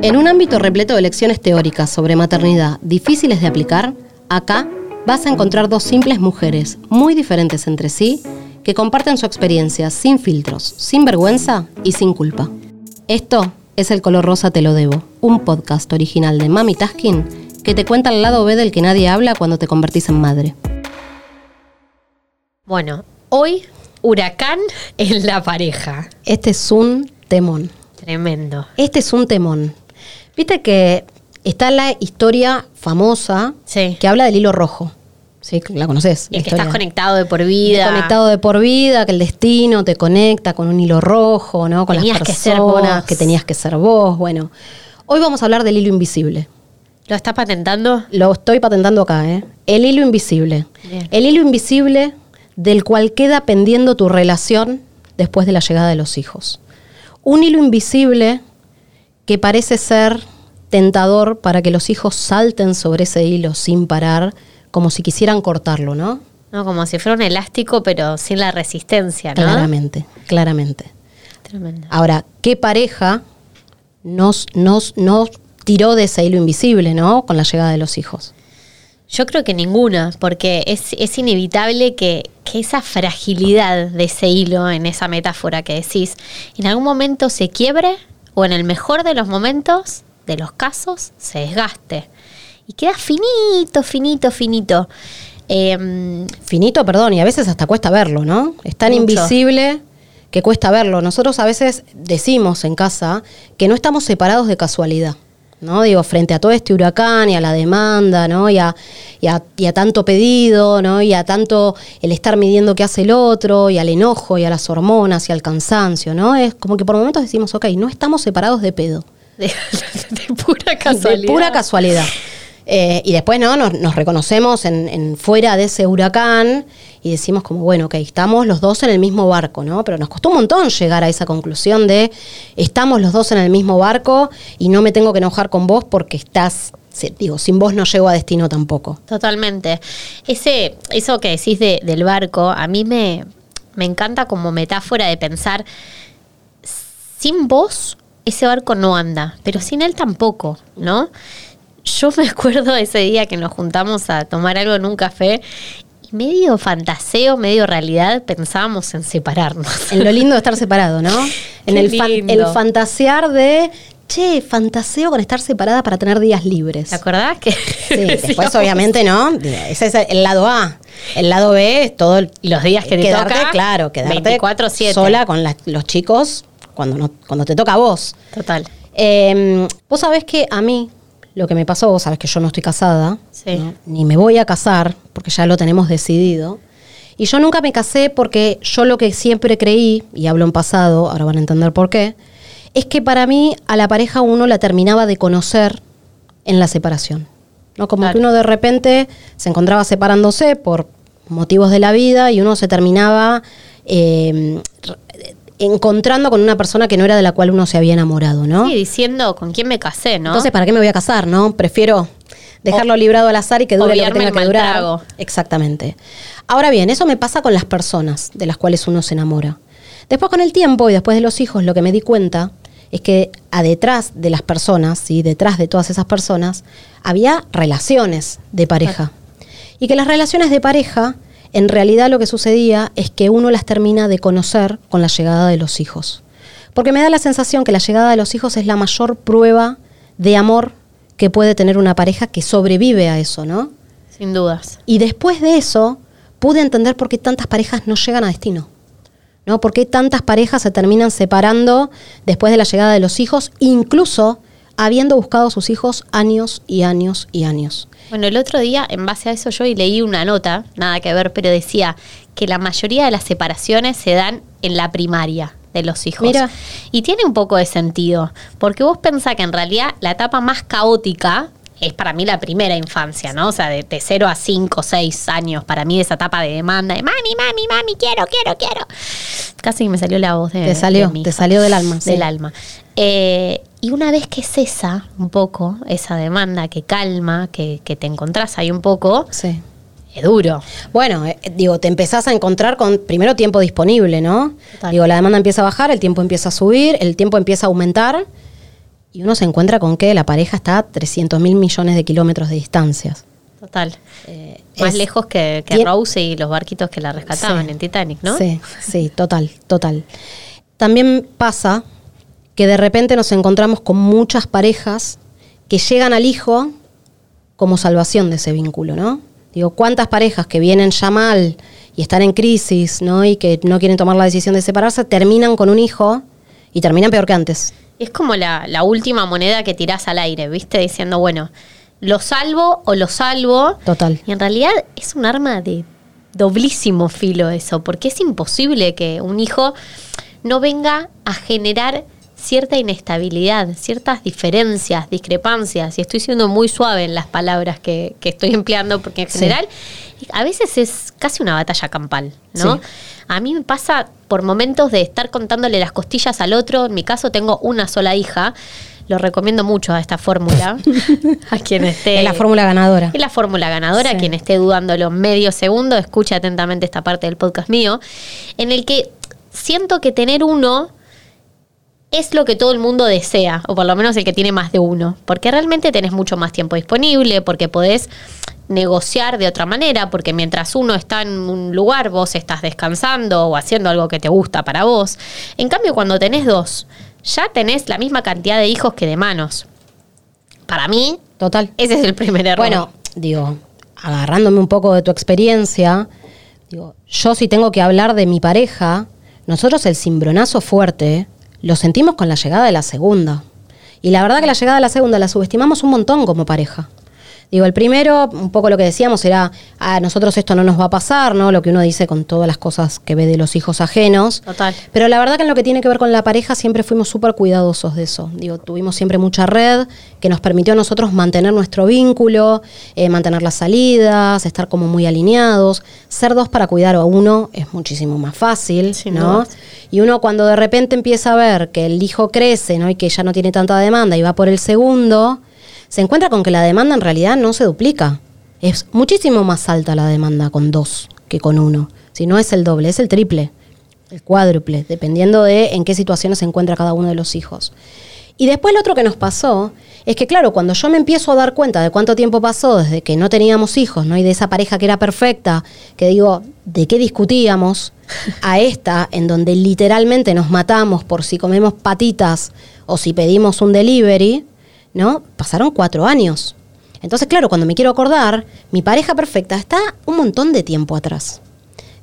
En un ámbito repleto de lecciones teóricas sobre maternidad difíciles de aplicar, acá vas a encontrar dos simples mujeres, muy diferentes entre sí, que comparten su experiencia sin filtros, sin vergüenza y sin culpa. Esto es El color rosa te lo debo, un podcast original de Mami Taskin que te cuenta el lado B del que nadie habla cuando te convertís en madre. Bueno, hoy huracán en la pareja. Este es un temón. Tremendo. Este es un temón. Viste que está la historia famosa Sí. que habla del hilo rojo. Sí, la conoces. El que estás conectado de por vida. Conectado de por vida, que el destino te conecta con un hilo rojo, ¿no? Con Tenías las que personas, vos. que tenías que ser vos. Bueno, hoy vamos a hablar del hilo invisible. ¿Lo está patentando? Lo estoy patentando acá, ¿eh? El hilo invisible. Bien. El hilo invisible del cual queda pendiendo tu relación después de la llegada de los hijos. Un hilo invisible que parece ser tentador para que los hijos salten sobre ese hilo sin parar, como si quisieran cortarlo, ¿no? No, como si fuera un elástico, pero sin la resistencia, ¿no? Claramente, claramente. Tremendo. Ahora, ¿qué pareja nos, nos, nos tiró de ese hilo invisible, ¿no? Con la llegada de los hijos. Yo creo que ninguna, porque es, es inevitable que, que esa fragilidad de ese hilo, en esa metáfora que decís, en algún momento se quiebre o en el mejor de los momentos, de los casos, se desgaste. Y queda finito, finito, finito. Em, Finito, perdón, y a veces hasta cuesta verlo, ¿no? Es tan Mucho. invisible que cuesta verlo. Nosotros a veces decimos en casa que no estamos separados de casualidad. ¿No? Digo, frente a todo este huracán y a la demanda, ¿no? Y a, y a- y a tanto pedido, ¿no? Y a tanto el estar midiendo qué hace el otro, y al enojo, y a las hormonas, y al cansancio, ¿no? Es como que por momentos decimos, ok, no estamos separados de pedo. de, de pura casualidad. De pura casualidad. Eh, y después no nos, nos reconocemos en, en fuera de ese huracán y decimos como, bueno, ok, estamos los dos en el mismo barco, ¿no? Pero nos costó un montón llegar a esa conclusión de estamos los dos en el mismo barco y no me tengo que enojar con vos porque estás, digo, sin vos no llego a destino tampoco. Totalmente. Ese, eso que decís de- del barco, a mí me, me encanta como metáfora de pensar, sin vos ese barco no anda, pero sin él tampoco, ¿no? Yo me acuerdo ese día que nos juntamos a tomar algo en un café y medio fantaseo, medio realidad, pensábamos en separarnos. En lo lindo de estar separado, ¿no? En el, fan- lindo. el fantasear de, che, fantaseo con estar separada para tener días libres. ¿Te acordás que Sí, después obviamente no. Ese es el lado A. El lado B es todo el, Los días que te quedarte, toca, claro, quedarte 24/7. sola con los chicos cuando no, cuando te toca a vos. Total. Eh, vos sabés que a mí lo que me pasó, vos sabés que yo no estoy casada, Sí. ¿no? ni me voy a casar porque ya lo tenemos decidido. Y yo nunca me casé porque yo lo que siempre creí, y hablo en pasado, ahora van a entender por qué, es que para mí a la pareja uno la terminaba de conocer en la separación. ¿no? Como Claro. que uno de repente se encontraba separándose por motivos de la vida y uno se terminaba eh, encontrando con una persona que no era de la cual uno se había enamorado, ¿no? Sí, diciendo con quién me casé, ¿no? Entonces, ¿para qué me voy a casar, no? Prefiero dejarlo librado al azar y que dure lo que tenga el que mal durar. trago. Exactamente. Ahora bien, eso me pasa con las personas de las cuales uno se enamora. Después con el tiempo y después de los hijos, lo que me di cuenta es que a detrás de las personas, ¿sí? detrás de todas esas personas, había relaciones de pareja. Y que las relaciones de pareja, en realidad lo que sucedía es que uno las termina de conocer con la llegada de los hijos. Porque me da la sensación que la llegada de los hijos es la mayor prueba de amor que puede tener una pareja que sobrevive a eso, ¿no? Sin dudas. Y después de eso, pude entender por qué tantas parejas no llegan a destino. ¿No? ¿Por qué tantas parejas se terminan separando después de la llegada de los hijos, incluso habiendo buscado a sus hijos años y años y años? Bueno, el otro día, en base a eso, yo leí una nota, nada que ver, pero decía que la mayoría de las separaciones se dan en la primaria de los hijos. Mira. Y tiene un poco de sentido, porque vos pensás que en realidad la etapa más caótica es para mí la primera infancia, ¿no? O sea, de, de 0 a 5, 6 años, para mí esa etapa de demanda, de mami, mami, mami, quiero, quiero, quiero. Casi me salió la voz de Te salió, de mi te salió del alma, sí. Del alma. Eh, y una vez que cesa un poco esa demanda, que calma, que, que te encontrás ahí un poco, Sí. es duro. Bueno, eh, digo, te empezás a encontrar con primero tiempo disponible, ¿no? Total. Digo, la demanda empieza a bajar, el tiempo empieza a subir, el tiempo empieza a aumentar y uno se encuentra con que la pareja está a 300 mil millones de kilómetros de distancias. Total. Eh, Más es- lejos que, que Tien- Rose y los barquitos que la rescataban Sí. en Titanic, ¿no? Sí, sí, total, total. También pasa que de repente nos encontramos con muchas parejas que llegan al hijo como salvación de ese vínculo, ¿no? Digo, ¿cuántas parejas que vienen ya mal y están en crisis, ¿no? Y que no quieren tomar la decisión de separarse, terminan con un hijo y terminan peor que antes. Es como la, la última moneda que tirás al aire, ¿viste? Diciendo, bueno, lo salvo o lo salvo. Total. Y en realidad es un arma de doblísimo filo eso, porque es imposible que un hijo no venga a generar cierta inestabilidad, ciertas diferencias, discrepancias, y estoy siendo muy suave en las palabras que, que estoy empleando, porque en Sí. A veces es casi una batalla campal, ¿no? Sí. A mí me pasa por momentos de estar contándole las costillas al otro, en mi caso tengo una sola hija, lo recomiendo mucho a esta fórmula, a quien esté... es la fórmula ganadora. Es la fórmula ganadora. Sí. Quien esté dudándolo medio segundo, escuche atentamente esta parte del podcast mío, en el que siento que tener uno es lo que todo el mundo desea, o por lo menos el que tiene más de uno, porque realmente tenés mucho más tiempo disponible, porque podés negociar de otra manera, porque mientras uno está en un lugar, vos estás descansando o haciendo algo que te gusta para vos. En cambio, cuando tenés dos, ya tenés la misma cantidad de hijos que de manos. Para mí, Total. ese es el primer error. Bueno, digo, agarrándome un poco de tu experiencia, digo, yo si tengo que hablar de mi pareja, nosotros el cimbronazo fuerte lo sentimos con la llegada de la segunda. Y la verdad que la llegada de la segunda la subestimamos un montón como pareja. Digo, el primero, un poco lo que decíamos era, a nosotros esto no nos va a pasar, ¿no? Lo que uno dice con todas las cosas que ve de los hijos ajenos. Total. Pero la verdad que en lo que tiene que ver con la pareja siempre fuimos súper cuidadosos de eso. Digo, tuvimos siempre mucha red que nos permitió a nosotros mantener nuestro vínculo, eh, mantener las salidas, estar como muy alineados. Ser dos para cuidar a uno es muchísimo más fácil, Sin ¿no? dudas. Y uno cuando de repente empieza a ver que el hijo crece, ¿no? Y que ya no tiene tanta demanda y va por el segundo, se encuentra con que la demanda en realidad no se duplica. Es muchísimo más alta la demanda con dos que con uno. Si no es el doble, es el triple, el cuádruple, dependiendo de en qué situaciones se encuentra cada uno de los hijos. Y después lo otro que nos pasó es que, claro, cuando yo me empiezo a dar cuenta de cuánto tiempo pasó desde que no teníamos hijos, ¿no? Y de esa pareja que era perfecta, que digo, ¿de qué discutíamos? A esta, en donde literalmente nos matamos por si comemos patitas o si pedimos un delivery, ¿no? Pasaron cuatro años. Entonces, claro, cuando me quiero acordar, mi pareja perfecta está un montón de tiempo atrás.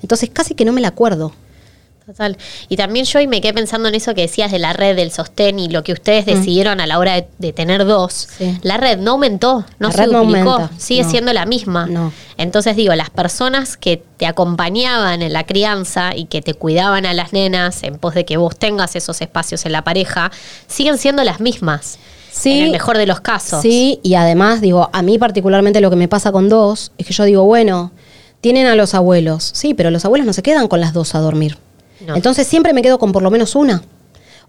Entonces, casi que no me la acuerdo. Total. Y también yo y me quedé pensando en eso que decías de la red, del sostén y lo que ustedes decidieron a la hora de, de tener dos. Mm. Sí. La red no aumentó, no La se no duplicó, aumenta, sigue no. siendo la misma. No. Entonces digo, las personas que te acompañaban en la crianza y que te cuidaban a las nenas en pos de que vos tengas esos espacios en la pareja, siguen siendo las mismas. Sí. En el mejor de los casos. Sí, y además, digo, a mí particularmente lo que me pasa con dos es que yo digo, bueno, tienen a los abuelos. Sí, pero los abuelos no se quedan con las dos a dormir. No. Entonces siempre me quedo con por lo menos una.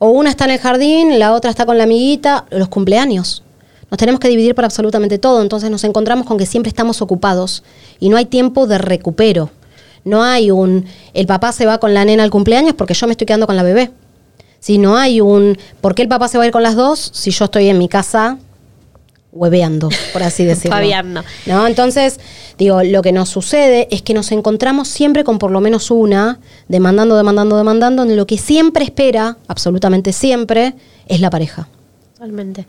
O una está en el jardín, la otra está con la amiguita, los cumpleaños. Nos tenemos que dividir para absolutamente todo, entonces nos encontramos con que siempre estamos ocupados y no hay tiempo de recupero. No hay un, el papá se va con la nena al cumpleaños porque yo me estoy quedando con la bebé. Si no hay un, ¿por qué el papá se va a ir con las dos si yo estoy en mi casa hueveando, por así decirlo? Fabiando. ¿No? Entonces, digo, lo que nos sucede es que nos encontramos siempre con por lo menos una, demandando, demandando, demandando, en lo que siempre espera, absolutamente siempre, es la pareja. Totalmente.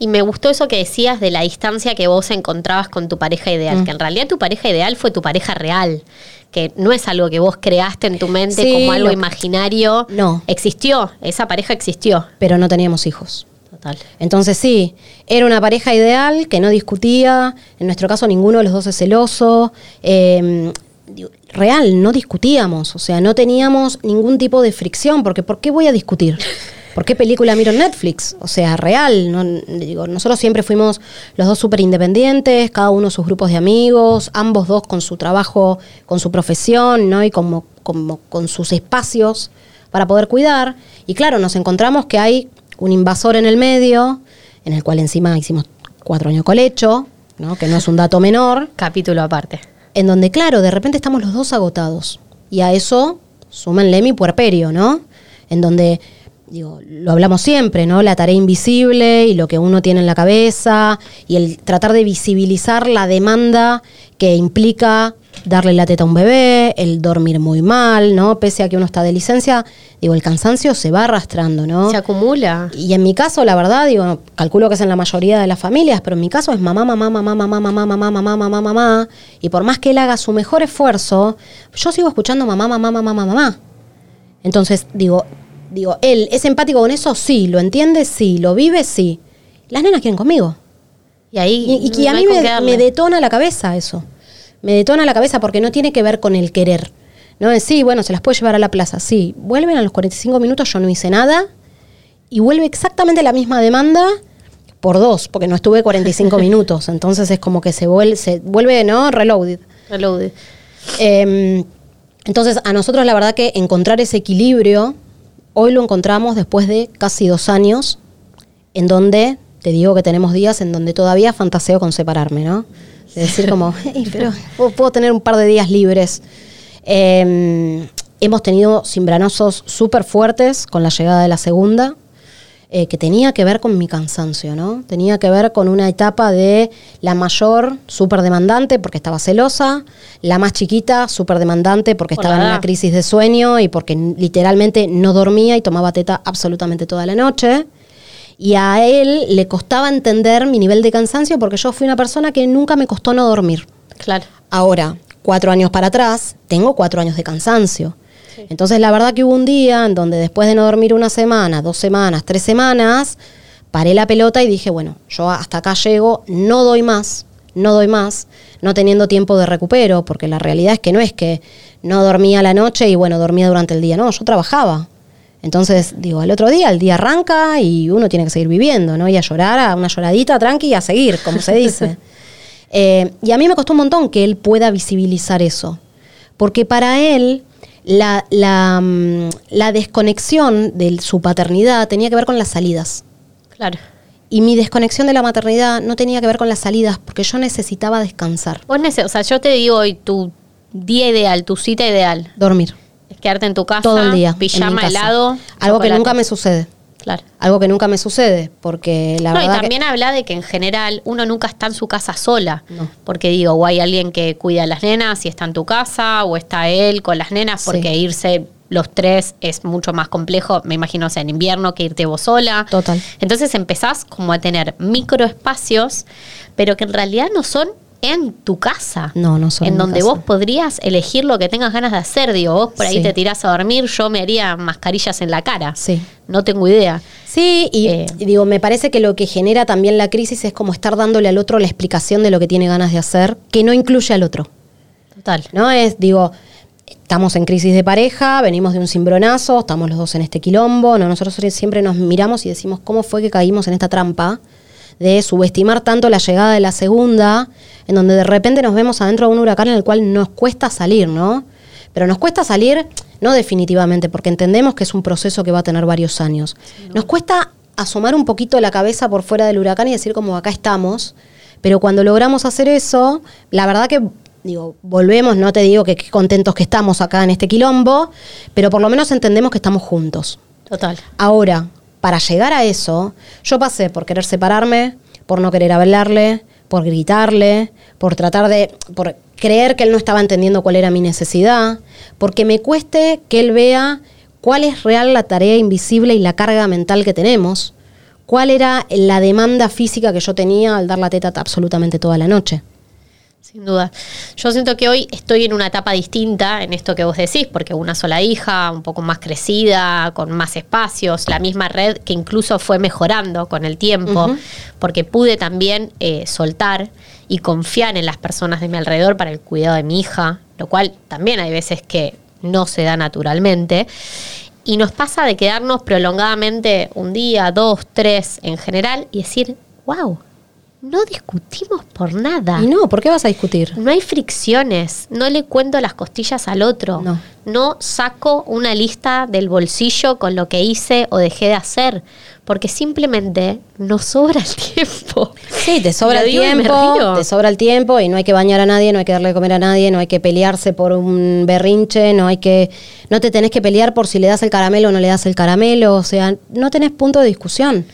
Y me gustó eso que decías de la distancia que vos encontrabas con tu pareja Mm. ideal, que en realidad tu pareja ideal fue tu pareja real, que no es algo que vos creaste en tu mente Sí, como algo imaginario. No. Existió, esa pareja existió. Pero no teníamos hijos. Total. Entonces sí, era una pareja ideal que no discutía, en nuestro caso ninguno de los dos es celoso, eh, digo, real, no discutíamos, o sea, no teníamos ningún tipo de fricción, porque ¿por qué voy a discutir? ¿Por qué película miro en Netflix? O sea, real, no, digo, nosotros siempre fuimos los dos súper independientes, cada uno sus grupos de amigos, ambos dos con su trabajo, con su profesión, ¿no? Y como, como con sus espacios para poder cuidar. Y claro, nos encontramos que hay un invasor en el medio, en el cual encima hicimos cuatro años colecho, ¿no? que no es un dato menor, Capítulo aparte. en donde, claro, de repente estamos los dos agotados. Y a eso súmenle mi puerperio, ¿no? En donde digo, lo hablamos siempre, ¿no? La tarea invisible y lo que uno tiene en la cabeza y el tratar de visibilizar la demanda que implica darle la teta a un bebé, el dormir muy mal, ¿no? Pese a que uno está de licencia, digo, el cansancio se va arrastrando, ¿no? Se acumula. Y en mi caso, la verdad, digo, calculo que es en la mayoría de las familias, pero en mi caso es mamá, mamá, mamá, mamá, mamá, mamá, mamá, mamá, mamá, mamá. Y por más que él haga su mejor esfuerzo, yo sigo escuchando mamá, mamá, mamá, mamá, mamá. Entonces, digo, digo, él es empático con eso, sí, lo entiende, sí, lo vive, sí. Las nenas quieren conmigo. Y ahí. Y, y, y a mí me, detona la cabeza eso. Me detona la cabeza porque no tiene que ver con el querer. No es, sí, bueno, se las puede llevar a la plaza. Sí, vuelven a los 45 minutos, yo no hice nada. Y vuelve exactamente la misma demanda por dos, porque no estuve 45 minutos. Entonces es como que se vuelve, se vuelve ¿no? Reloaded. Reloaded. Eh, entonces, a nosotros la verdad que encontrar ese equilibrio, hoy lo encontramos después de casi dos años, en donde, te digo que tenemos días en donde todavía fantaseo con separarme, ¿no? De decir como, "Ey, pero puedo, tener un par de días libres. Eh, hemos tenido cimbranazos súper fuertes con la llegada de la segunda, eh, que tenía que ver con mi cansancio, ¿no? Tenía que ver con una etapa de la mayor, súper demandante, porque estaba celosa, la más chiquita, súper demandante, porque Por estaba en una crisis de sueño y porque literalmente no dormía y tomaba teta absolutamente toda la noche. Y a él le costaba entender mi nivel de cansancio porque yo fui una persona que nunca me costó no dormir. Claro. Ahora, cuatro años para atrás, tengo cuatro años de cansancio. Entonces, la verdad que hubo un día en donde después de no dormir una semana, dos semanas, tres semanas, paré la pelota y dije, bueno, yo hasta acá llego, no doy más, no doy más, no teniendo tiempo de recupero, porque la realidad es que no es que no dormía la noche y bueno, dormía durante el día, no, yo trabajaba. Entonces, digo, al otro día, el día arranca y uno tiene que seguir viviendo, ¿no? Y a llorar, a una lloradita tranqui y a seguir, como se dice. Eh, y a mí me costó un montón que él pueda visibilizar eso. Porque para él, la, la, mm, la desconexión de su paternidad tenía que ver con las salidas. Claro. Y mi desconexión de la maternidad no tenía que ver con las salidas, porque yo necesitaba descansar, Vos nece- o sea, yo te digo hoy tu día ideal, tu cita ideal, dormir. es quedarte en tu casa, todo el día. pijama casa. helado, Algo que nunca me sucede. Claro. Algo que nunca me sucede, porque la no, y verdad. que- también habla de que en general uno nunca está en su casa sola. No. Porque digo, o hay alguien que cuida a las nenas y está en tu casa, o está él con las nenas, Sí. porque irse los tres es mucho más complejo, me imagino, o sea, en invierno que irte vos sola. Total. Entonces empezás como a tener microespacios, pero que en realidad no son en tu casa. No, no son En donde casa. vos podrías elegir lo que tengas ganas de hacer. Digo, vos por ahí Sí. te tirás a dormir, yo me haría mascarillas en la cara. Sí. No tengo idea. Sí, y, Eh. digo, me parece que lo que genera también la crisis es como estar dándole al otro la explicación de lo que tiene ganas de hacer, que no incluye al otro. Total. ¿No? Es, digo, estamos en crisis de pareja, venimos de un cimbronazo, estamos los dos en este quilombo, ¿no? nosotros siempre nos miramos y decimos cómo fue que caímos en esta trampa de subestimar tanto la llegada de la segunda, en donde de repente nos vemos adentro de un huracán en el cual nos cuesta salir, ¿no? Pero nos cuesta salir, no definitivamente, porque entendemos que es un proceso que va a tener varios años. Nos cuesta asomar un poquito la cabeza por fuera del huracán y decir como acá estamos, pero cuando logramos hacer eso, la verdad que, digo, volvemos, no te digo que qué contentos que estamos acá en este quilombo, pero por lo menos entendemos que estamos juntos. Total. Ahora, para llegar a eso, yo pasé por querer separarme, por no querer hablarle, por gritarle, por tratar de, por creer que él no estaba entendiendo cuál era mi necesidad, porque me cueste que él vea cuál es real la tarea invisible y la carga mental que tenemos, cuál era la demanda física que yo tenía al dar la teta absolutamente toda la noche. Sin duda. Yo siento que hoy estoy en una etapa distinta en esto que vos decís, porque una sola hija, un poco más crecida, con más espacios, la misma red que incluso fue mejorando con el tiempo, porque pude también eh, soltar y confiar en las personas de mi alrededor para el cuidado de mi hija, lo cual también hay veces que no se da naturalmente. Y nos pasa de quedarnos prolongadamente un día, dos, tres en general y decir, wow, no discutimos por nada. Y no, ¿por qué vas a discutir? No hay fricciones, no le cuento las costillas al otro, No. saco una lista del bolsillo con lo que hice o dejé de hacer, porque simplemente nos sobra el tiempo. Sí, te sobra el tiempo, te sobra el tiempo y no hay que bañar a nadie, no hay que darle de comer a nadie, no hay que pelearse por un berrinche, no hay que, no te tenés que pelear por si le das el caramelo o no le das el caramelo, o sea, no tenés punto de discusión.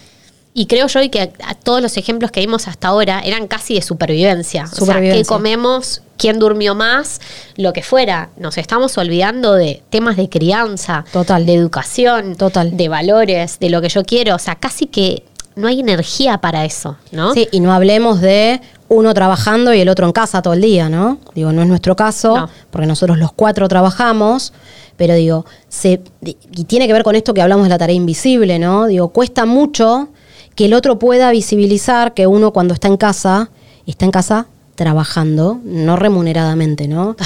Y creo yo que a- todos los ejemplos que vimos hasta ahora eran casi de supervivencia. O sea, Supervivencia. qué comemos, quién durmió más, lo que fuera. Nos estamos olvidando de temas de crianza, Total. de educación, Total. de valores, de lo que yo quiero. O sea, casi que no hay energía para eso, ¿no? Sí, y no hablemos de uno trabajando y el otro en casa todo el día, ¿no? Digo, no es nuestro caso, No. porque nosotros los cuatro trabajamos, pero digo, se, y tiene que ver con esto que hablamos de la tarea invisible, ¿no? Digo, cuesta mucho que el otro pueda visibilizar que uno cuando está en casa, está en casa trabajando, no remuneradamente, ¿no?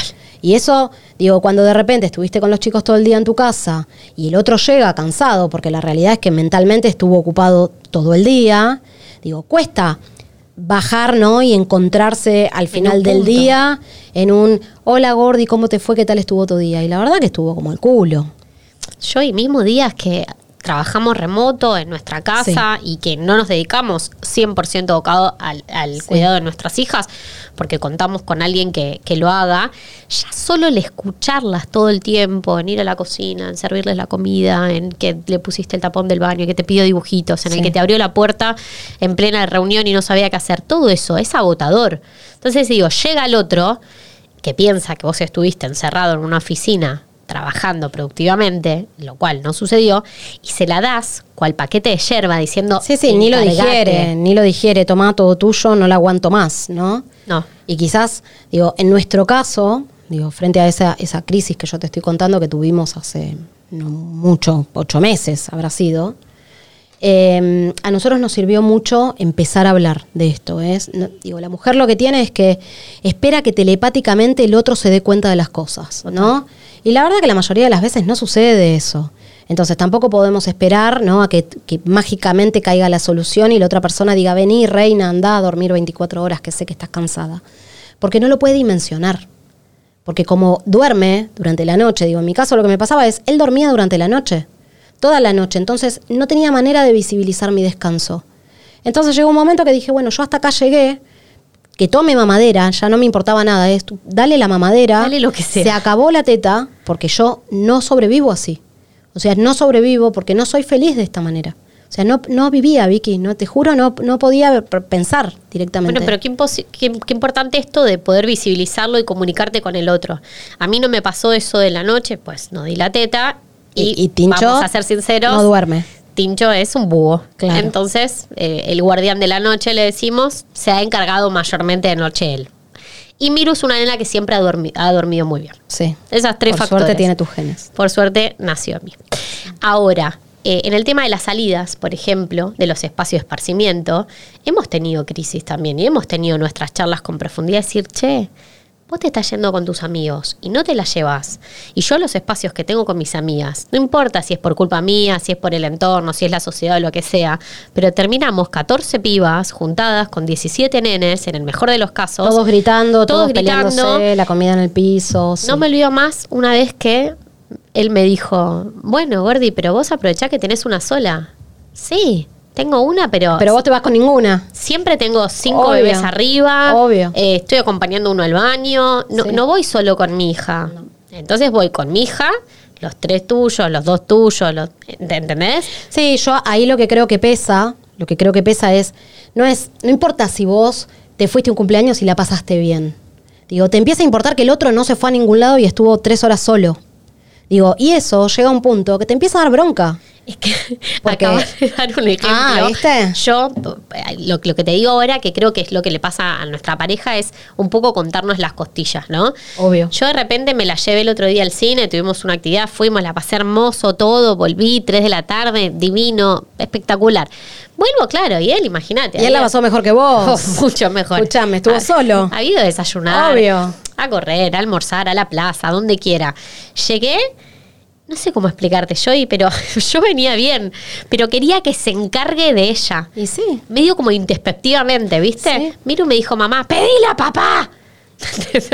Y eso, digo, cuando de repente estuviste con los chicos todo el día en tu casa y el otro llega cansado, porque la realidad es que mentalmente estuvo ocupado todo el día, digo, cuesta bajar, ¿no? Y encontrarse al final del día en un, hola Gordi, ¿cómo te fue? ¿Qué tal estuvo tu día? Y la verdad que estuvo como el culo. Yo y mismo días que trabajamos remoto en nuestra casa y que no nos dedicamos 100% abocado al, al Sí. cuidado de nuestras hijas, porque contamos con alguien que, que lo haga, ya solo el escucharlas todo el tiempo, en ir a la cocina, en servirles la comida, en que le pusiste el tapón del baño, que te pidió dibujitos, en Sí. el que te abrió la puerta en plena reunión y no sabía qué hacer, todo eso es agotador. Entonces digo, llega el otro que piensa que vos estuviste encerrado en una oficina trabajando productivamente, lo cual no sucedió, y se la das cual paquete de yerba diciendo... Sí, sí, ni lo digiere, ni lo digiere, toma todo tuyo, no la aguanto más, ¿no? No. Y quizás, digo, en nuestro caso, digo, frente a esa, esa crisis que yo te estoy contando que tuvimos hace no mucho, ocho meses habrá sido, eh, a nosotros nos sirvió mucho empezar a hablar de esto. ¿es? No- digo, la mujer lo que tiene es que espera que telepáticamente el otro se dé cuenta de las cosas, ¿no? Y la verdad que la mayoría de las veces no sucede eso. Entonces tampoco podemos esperar ¿no? a que, mágicamente caiga la solución y la otra persona diga, vení, reina, anda a dormir 24 horas, que sé que estás cansada. Porque no lo puede dimensionar. Porque como duerme durante la noche, digo, en mi caso lo que me pasaba es, él dormía durante la noche, toda la noche, entonces no tenía manera de visibilizar mi descanso. Entonces llegó un momento que dije, bueno, yo hasta acá llegué, que tome mamadera, ya no me importaba nada, es, tú, dale la mamadera, Dale lo que sea. se acabó la teta, porque yo no sobrevivo así. O sea, no sobrevivo porque no soy feliz de esta manera. O sea, no, no vivía, Vicky, no te juro, no, no podía pensar directamente. Bueno, pero qué, qué- qué importante esto de poder visibilizarlo y comunicarte con el otro. A mí no me pasó eso de la noche, pues no di la teta y, Y- y Tincho vamos a ser sinceros, no duerme. Tincho es un búho. Claro. Entonces, eh, el guardián de la noche, le decimos, se ha encargado mayormente de noche él. Y Miru es una nena que siempre ha, dormi- ha dormido muy bien. Sí. Esas tres Por factores. suerte tiene tus genes. Por suerte nació a mí. Ahora, eh, en el tema de las salidas, por ejemplo, de los espacios de esparcimiento, hemos tenido crisis también y hemos tenido nuestras charlas con profundidad. Decir, che, vos te estás yendo con tus amigos y no te las llevas. Y yo los espacios que tengo con mis amigas, no importa si es por culpa mía, si es por el entorno, si es la sociedad o lo que sea, pero terminamos 14 pibas juntadas con 17 nenes, en el mejor de los casos. Todos gritando, todos, todos gritando. la comida en el piso. sí. No me olvido más una vez que él me dijo, bueno, Gordi, pero vos aprovechá que tenés una sola. Sí, tengo una, pero, Pero vos te vas con ninguna. siempre tengo cinco Obvio. bebés arriba. Obvio. eh, estoy acompañando uno al baño. No, Sí. no voy solo con mi hija. Entonces voy con mi hija, los tres tuyos, los dos tuyos, los, ¿entendés? Sí, yo ahí lo que creo que pesa, lo que creo que pesa es, no es, no importa si vos te fuiste un cumpleaños y la pasaste bien. Digo, te empieza a importar que el otro no se fue a ningún lado y estuvo tres horas solo. Digo, y eso llega a un punto que te empieza a dar bronca. Es que Porque- acabas de dar un ejemplo. Ah, ¿viste? Yo, eh, lo, lo que te digo ahora, que creo que es lo que le pasa a nuestra pareja, es un poco contarnos las costillas, ¿no? Obvio. Yo de repente me la llevé el otro día al cine, tuvimos una actividad, fuimos, la pasé hermoso todo, volví, 3 de la tarde, divino, espectacular. Vuelvo, claro, y él, imagínate. Y él la pasó mejor que vos. Oh, mucho mejor. Escuchame, estuvo Ha- solo. Ha ido a desayunar. Obvio. A correr, a almorzar, a la plaza, a donde quiera. Llegué, no sé cómo explicarte, Joy, pero yo venía bien, pero quería que se encargue de ella. Y sí. Medio como introspectivamente, ¿viste? Sí. Miru me dijo, mamá, pedile a papá.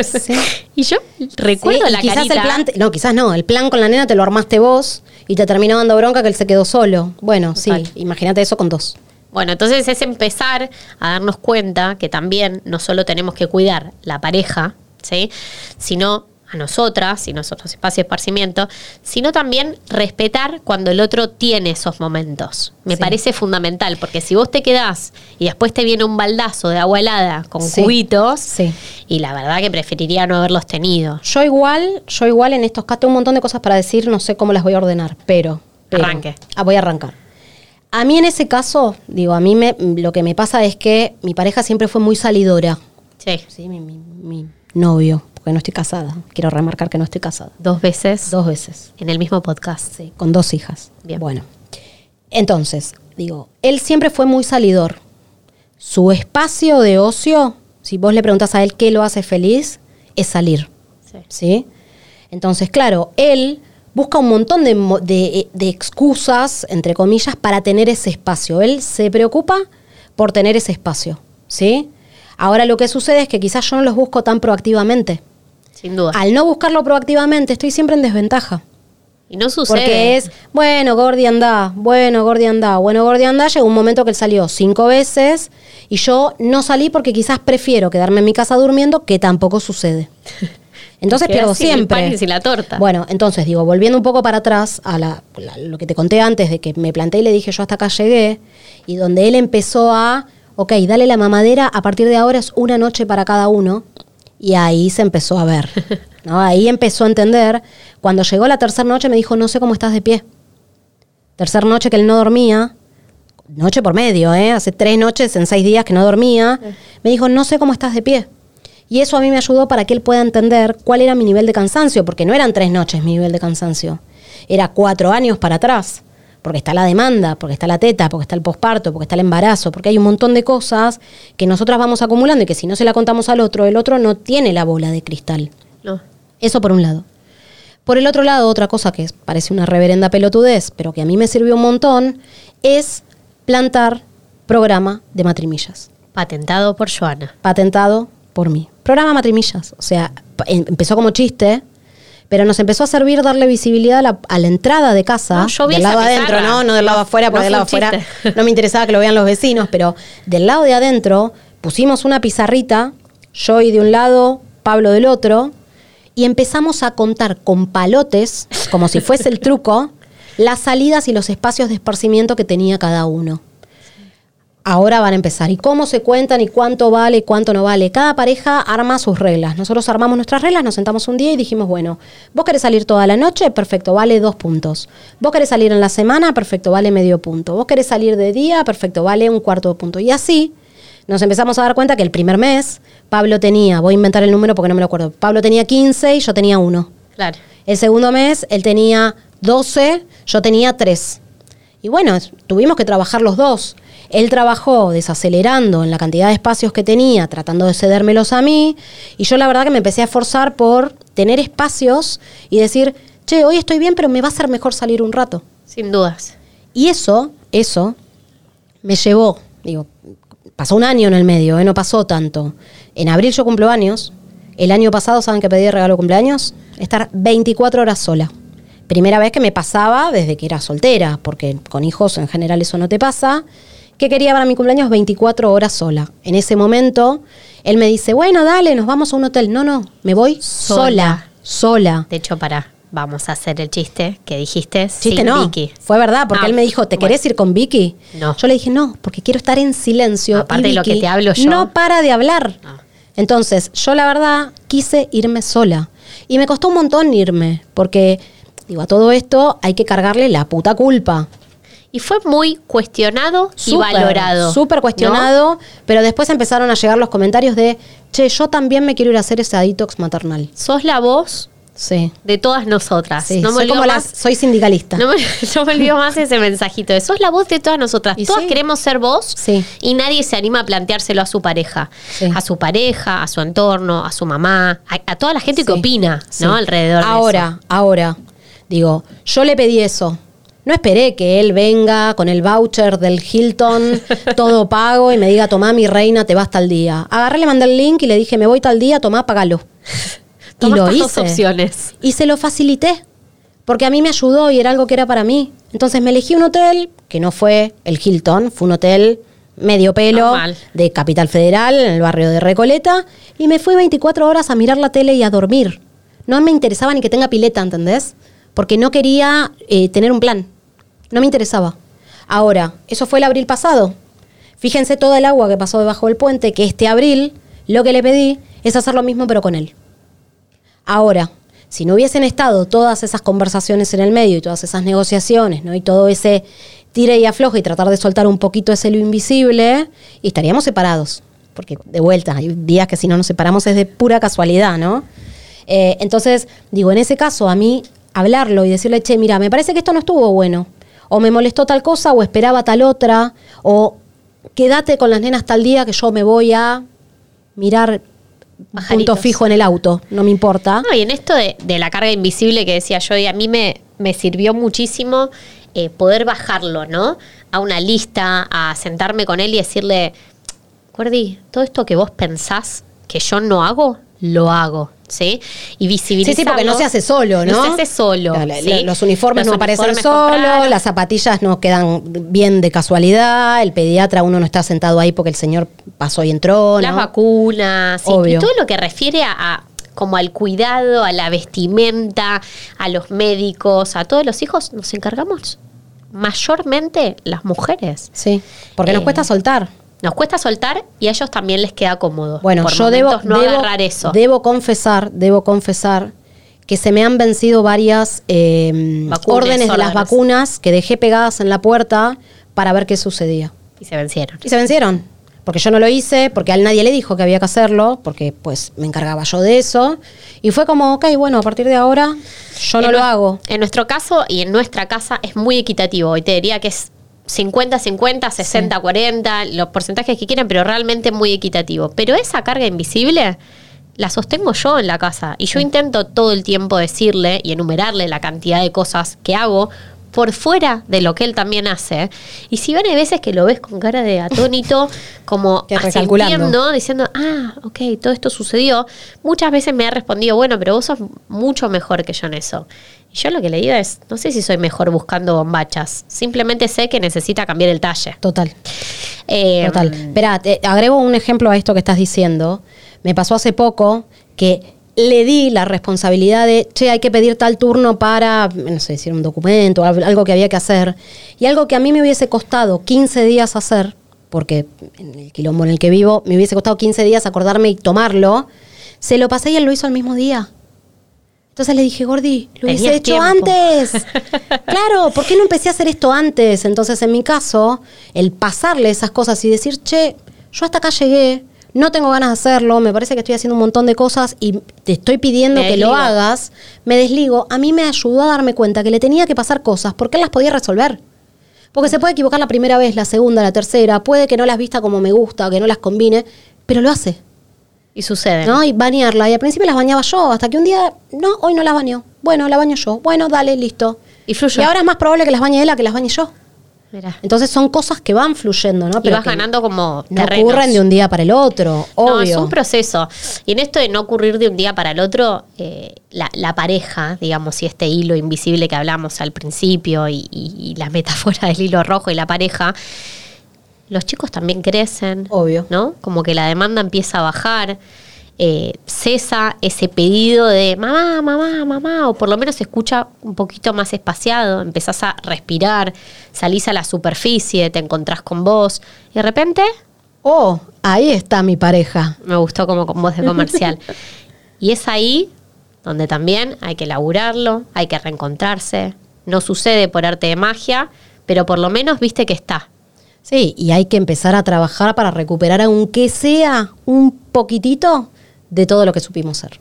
Sí. y yo recuerdo Sí, la quizás carita. el plan, no, quizás no, el plan con la nena te lo armaste vos y te terminó dando bronca que él se quedó solo. Bueno, sí, imagínate eso con dos. Bueno, entonces es empezar a darnos cuenta que también no solo tenemos que cuidar la pareja, ¿sí? Sino a nosotras y nuestros espacios de esparcimiento, sino también respetar cuando el otro tiene esos momentos. Me Sí. parece fundamental, porque si vos te quedás y después te viene un baldazo de agua helada con Sí. cubitos, Sí. y la verdad que preferiría no haberlos tenido. Yo igual, yo igual en estos casos tengo un montón de cosas para decir, no sé cómo las voy a ordenar, pero... pero- Arranque. Ah, voy a arrancar. A mí en ese caso, digo, a mí me, lo que me pasa es que mi pareja siempre fue muy salidora. Sí. Sí, mi, mi- mi novio, porque no estoy casada. Quiero remarcar que no estoy casada. Dos veces Dos veces. en el mismo podcast. Sí, con dos hijas. Bien. Bueno. Entonces, digo, él siempre fue muy salidor. Su espacio de ocio, si vos le preguntas a él qué lo hace feliz, es salir. Sí. ¿Sí? Entonces, claro, él busca un montón de, de- de excusas, entre comillas, para tener ese espacio. Él se preocupa por tener ese espacio. ¿Sí? Ahora lo que sucede es que quizás yo no los busco tan proactivamente. Sin duda. Al no buscarlo proactivamente, estoy siempre en desventaja. y no sucede. Porque es, bueno, Gordi anda, bueno, Gordi anda, bueno, Gordi anda. Llegó un momento que él salió cinco veces y yo no salí porque quizás prefiero quedarme en mi casa durmiendo, que tampoco sucede. Entonces pierdo sin el siempre. pan y sin la torta. Bueno, entonces digo, volviendo un poco para atrás a la- la- lo que te conté antes de que me planté y le dije yo hasta acá llegué, y donde él empezó a, ok, dale la mamadera, a partir de ahora es una noche para cada uno, y ahí se empezó a ver. ¿no? Ahí empezó a entender. Cuando llegó la tercera noche me dijo, no sé cómo estás de pie. Tercer noche que él no dormía, noche por medio, ¿eh? hace tres noches en seis días que no dormía, me dijo, no sé cómo estás de pie. Y eso a mí me ayudó para que él pueda entender cuál era mi nivel de cansancio, porque no eran tres noches mi nivel de cansancio, era cuatro años para atrás, porque está la demanda, porque está la teta, porque está el posparto, porque está el embarazo, porque hay un montón de cosas que nosotras vamos acumulando y que si no se la contamos al otro, el otro no tiene la bola de cristal. No. Eso por un lado. Por el otro lado, otra cosa que parece una reverenda pelotudez, pero que a mí me sirvió un montón, es plantar programa de matrimillas, Patentado por Joana. patentado por mí. Programa matrimillas, o sea, em- empezó como chiste, pero nos empezó a servir darle visibilidad a la, a la entrada de casa, No, yo vi del lado adentro, no, no del lado afuera, porque no del lado afuera no me interesaba que lo vean los vecinos, pero del lado de adentro pusimos una pizarrita, yo y de un lado, Pablo del otro, y empezamos a contar con palotes, como si fuese el truco, las salidas y los espacios de esparcimiento que tenía cada uno. Ahora van a empezar. ¿Y cómo se cuentan y cuánto vale y cuánto no vale? Cada pareja arma sus reglas. Nosotros armamos nuestras reglas, nos sentamos un día y dijimos, bueno, vos querés salir toda la noche, perfecto, vale dos puntos. Vos querés salir en la semana, perfecto, vale medio punto. Vos querés salir de día, perfecto, vale un cuarto de punto. Y así nos empezamos a dar cuenta que el primer mes Pablo tenía, voy a inventar el número porque no me lo acuerdo, Pablo tenía 15 y yo tenía uno. Claro. El segundo mes él tenía 12, yo tenía 3. Y bueno, tuvimos que trabajar los dos. Él trabajó desacelerando en la cantidad de espacios que tenía, tratando de cedérmelos a mí. Y yo la verdad que me empecé a esforzar por tener espacios y decir, che, hoy estoy bien, pero me va a ser mejor salir un rato. Sin dudas. Y eso, eso, me llevó, digo, pasó un año en el medio, ¿eh? no pasó tanto. En abril yo cumplo años. El año pasado, ¿saben qué pedí de regalo de cumpleaños? Estar 24 horas sola. Primera vez que me pasaba desde que era soltera, porque con hijos en general eso no te pasa. ¿Qué quería para mi cumpleaños? 24 horas sola. En ese momento, él me dice, bueno, dale, nos vamos a un hotel. No, no, me voy Sola. sola, sola. De hecho, para, vamos a hacer el chiste que dijiste. Chiste sin no, Vicky. fue verdad, porque Ah, él me dijo, ¿te bueno. querés ir con Vicky? No. Yo le dije, no, porque quiero estar en silencio. Aparte y de lo que te hablo yo. No para de hablar. Ah. Entonces, yo la verdad quise irme sola. Y me costó un montón irme, porque, digo, a todo esto hay que cargarle la puta culpa. Y fue muy cuestionado y valorado. Súper ¿no? cuestionado, pero después empezaron a llegar los comentarios de, che, yo también me quiero ir a hacer ese detox maternal. Sos la voz Sí. de todas nosotras. Sí, no me soy como más. las, soy sindicalista. No me, no me olvido más ese mensajito. de, Sos la voz de todas nosotras. Y Todas sí. queremos ser vos Sí. y nadie se anima a planteárselo a su pareja. A su pareja, a su entorno, a su mamá, a, a toda la gente que opina. ¿no? alrededor de Ahora, ahora, digo, yo le pedí eso. No esperé que él venga con el voucher del Hilton, todo pago, y me diga, tomá mi reina, te vas tal día. Agarré, le mandé el link y le dije, me voy tal día, tomá, pagalo. y lo hice. dos opciones. Y se lo facilité, porque a mí me ayudó y era algo que era para mí. Entonces me elegí un hotel, que no fue el Hilton, fue un hotel medio pelo Normal. de Capital Federal, en el barrio de Recoleta, y me fui 24 horas a mirar la tele y a dormir. No me interesaba ni que tenga pileta, ¿entendés? Porque no quería eh, tener un plan. No me interesaba. Ahora, eso fue el abril pasado. Fíjense toda el agua que pasó debajo del puente, que este abril lo que le pedí es hacer lo mismo pero con él. Ahora, si no hubiesen estado todas esas conversaciones en el medio y todas esas negociaciones, ¿no? Y todo ese tire y afloje y tratar de soltar un poquito ese lo invisible, y estaríamos separados. Porque de vuelta, hay días que si no nos separamos es de pura casualidad, ¿no? Eh, entonces, digo, en ese caso, a mí hablarlo y decirle, che, mira, me parece que esto no estuvo bueno. O me molestó tal cosa, o esperaba tal otra, o quédate con las nenas tal día que yo me voy a mirar punto Pajaritos. fijo en el auto, no me importa. No, y en esto de, de la carga invisible que decía yo, y a mí me, me sirvió muchísimo eh, poder bajarlo, ¿no? A una lista, a sentarme con él y decirle, Gordi, todo esto que vos pensás que yo no hago, lo hago, ¿sí? Y Sí, visibilizarlo. sí, porque no se hace solo, ¿no? No se hace solo. La- la- ¿sí? Los uniformes Los no aparecen uniformes compraron. las zapatillas no quedan bien de casualidad, el pediatra uno no está sentado ahí porque el señor pasó y entró, las vacunas sí, Obvio. y todo lo que refiere a, a- como al cuidado, a la vestimenta, a los médicos, a todos los hijos, nos encargamos mayormente las mujeres. Sí, porque nos Eh, cuesta soltar. Nos cuesta soltar y a ellos también les queda cómodo. Bueno, Por yo debo, no debo, agarrar eso. debo confesar, debo confesar que se me han vencido varias eh, Vacunas, órdenes de las órdenes. vacunas que dejé pegadas en la puerta para ver qué sucedía. y se vencieron. Y se vencieron. Porque yo no lo hice, porque a él nadie le dijo que había que hacerlo, porque pues me encargaba yo de eso. Y fue como, ok, bueno, a partir de ahora yo no En lo hago. En nuestro caso y en nuestra casa es muy equitativo. Y te diría que es 50-50, 60-40, los porcentajes que quieran, pero realmente muy equitativo. Pero esa carga invisible la sostengo yo en la casa. Y yo intento todo el tiempo decirle y enumerarle la cantidad de cosas que hago por fuera de lo que él también hace. Y si ven hay veces que lo ves con cara de atónito, como asintiendo, diciendo, ah, ok, todo esto sucedió, muchas veces me ha respondido, bueno, pero vos sos mucho mejor que yo en eso. Y yo lo que le digo es, no sé si soy mejor buscando bombachas, simplemente sé que necesita cambiar el talle. Total, Eh, total. Espera, te agrego un ejemplo a esto que estás diciendo. Me pasó hace poco que le di la responsabilidad de, che, hay que pedir tal turno para, no sé, decir un documento, al- algo que había que hacer. Y algo que a mí me hubiese costado 15 días hacer, porque en el quilombo en el que vivo me hubiese costado 15 días acordarme y tomarlo, se lo pasé y él lo hizo al mismo día. Entonces le dije, Gordi, lo hubiese Tenías hecho tiempo. antes. claro, ¿por qué no empecé a hacer esto antes? Entonces, en mi caso, el pasarle esas cosas y decir, che, yo hasta acá llegué, no tengo ganas de hacerlo, me parece que estoy haciendo un montón de cosas y te estoy pidiendo Me que lo hagas, me desligo, a mí me ayudó a darme cuenta que le tenía que pasar cosas porque él las podía resolver. Porque se puede equivocar la primera vez, la segunda, la tercera, puede que no las vista como me gusta, que no las combine, pero lo hace. y sucede. ¿no? Y bañarla. Y al principio las bañaba yo, hasta que un día, no, hoy no las baño. Bueno, la baño yo. Bueno, dale, listo. Y fluyó. Y ahora es más probable que las bañe él a que las bañe yo. Entonces son cosas que van fluyendo, ¿no? y vas ganando como no terrenos. ocurren de un día para el otro, No, es un proceso. Y en esto de no ocurrir de un día para el otro, eh, la, la pareja, digamos, y este hilo invisible que hablamos al principio y, y- y la metáfora del hilo rojo y la pareja, los chicos también crecen. Obvio. ¿No? Como que la demanda empieza a bajar. Eh, cesa ese pedido de mamá, mamá, mamá, o por lo menos se escucha un poquito más espaciado, empezás a respirar, salís a la superficie, te encontrás con vos, y de repente Oh, ahí está mi pareja. me gustó como con voz de comercial. y es ahí donde también hay que laburarlo, hay que reencontrarse. No sucede por arte de magia, pero por lo menos viste que está. Sí, y hay que empezar a trabajar para recuperar, aunque sea un poquitito, de todo lo que supimos ser.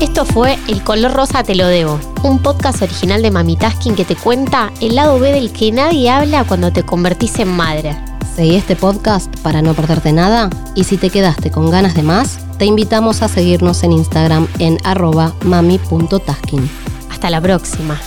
Esto fue El color rosa te lo debo, un podcast original de Mami Tasking que te cuenta el lado B del que nadie habla cuando te convertís en madre. Seguí este podcast para no perderte nada y si te quedaste con ganas de más, te invitamos a seguirnos en Instagram en arroba mami.tasking. Hasta la próxima.